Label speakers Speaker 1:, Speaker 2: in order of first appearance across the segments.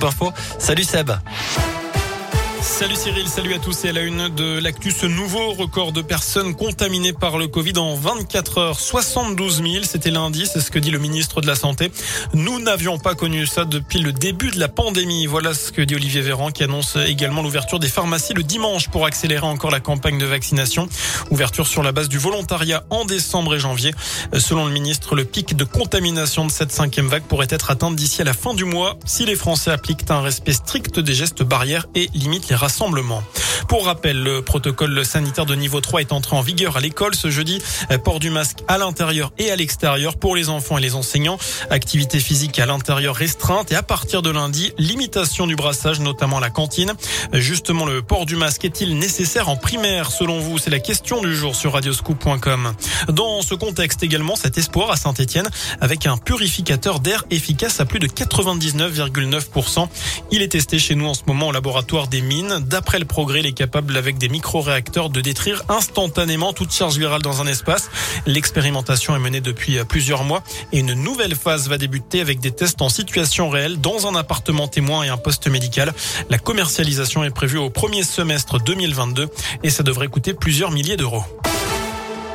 Speaker 1: Info. Salut Seb.
Speaker 2: Salut Cyril, salut à tous et à la une de l'actu, ce nouveau record de personnes contaminées par le Covid en 24 heures, 72 000, c'était lundi, c'est ce que dit le ministre de la Santé. Nous n'avions pas connu ça depuis le début de la pandémie, voilà ce que dit Olivier Véran qui annonce également l'ouverture des pharmacies le dimanche pour accélérer encore la campagne de vaccination. Ouverture sur la base du volontariat en décembre et janvier. Selon le ministre, le pic de contamination de cette cinquième vague pourrait être atteint d'ici à la fin du mois si les Français appliquent un respect strict des gestes barrières et limitent les rassemblement. Pour rappel, le protocole sanitaire de niveau 3 est entré en vigueur à l'école ce jeudi. Port du masque à l'intérieur et à l'extérieur pour les enfants et les enseignants. Activité physique à l'intérieur restreinte et à partir de lundi, limitation du brassage, notamment à la cantine. Justement, le port du masque est-il nécessaire en primaire selon vous? C'est la question du jour sur radioscoop.com. Dans ce contexte également, cet espoir à Saint-Etienne avec un purificateur d'air efficace à plus de 99,9%. Il est testé chez nous en ce moment au laboratoire des mines D'après le progrès, est capable avec des micro-réacteurs de détruire instantanément toute charge virale dans un espace. L'expérimentation est menée depuis plusieurs mois et une nouvelle phase va débuter avec des tests en situation réelle dans un appartement témoin et un poste médical. La commercialisation est prévue au premier semestre 2022 et ça devrait coûter plusieurs milliers d'euros.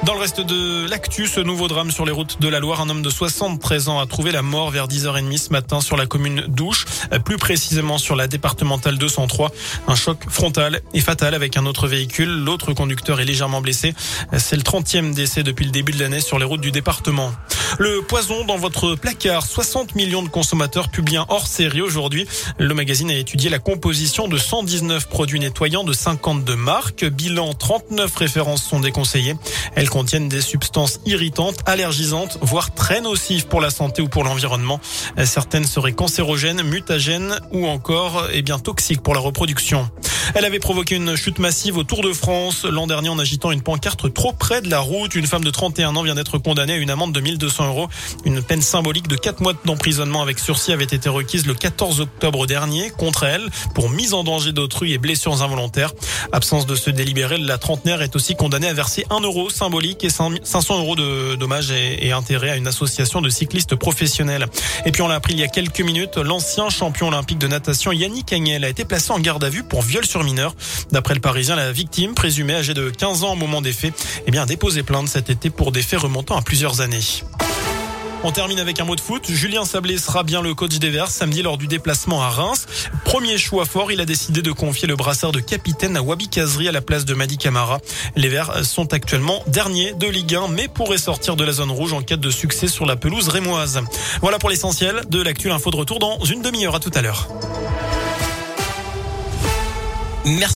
Speaker 2: Dans le reste de l'actu, ce nouveau drame sur les routes de la Loire, un homme de 73 ans a trouvé la mort vers 10h30 ce matin sur la commune d'Ouche, plus précisément sur la départementale 203. Un choc frontal et fatal avec un autre véhicule. L'autre conducteur est légèrement blessé. C'est le 30e décès depuis le début de l'année sur les routes du département. Le poison dans votre placard. 60 millions de consommateurs publient hors série aujourd'hui. Le magazine a étudié la composition de 119 produits nettoyants de 52 marques. Bilan 39 références sont déconseillées. Elles contiennent des substances irritantes, allergisantes, voire très nocives pour la santé ou pour l'environnement. Certaines seraient cancérogènes, mutagènes ou encore eh bien toxiques pour la reproduction. Elle avait provoqué une chute massive au Tour de France l'an dernier en agitant une pancarte trop près de la route. Une femme de 31 ans vient d'être condamnée à une amende de 1200 euros. Une peine symbolique de 4 mois d'emprisonnement avec sursis avait été requise le 14 octobre dernier contre elle pour mise en danger d'autrui et blessures involontaires. Absence de se délibérer, la trentenaire est aussi condamnée à verser 1 euro symbolique et 500 euros de dommages et intérêts à une association de cyclistes professionnels. Et puis on l'a appris il y a quelques minutes, l'ancien champion olympique de natation Yannick Agnel a été placé en garde à vue pour viol D'après le Parisien, la victime, présumée âgée de 15 ans au moment des faits, eh bien, a déposé plainte cet été pour des faits remontant à plusieurs années. On termine avec un mot de foot. Julien Sablé sera bien le coach des Verts samedi lors du déplacement à Reims. Premier choix fort, il a décidé de confier le brassard de capitaine à Wabi Kazri à la place de Madi Camara. Les Verts sont actuellement derniers de Ligue 1 mais pourraient sortir de la zone rouge en cas de succès sur la pelouse rémoise. Voilà pour l'essentiel de l'actu info de retour dans une demi-heure. À tout à l'heure. Merci.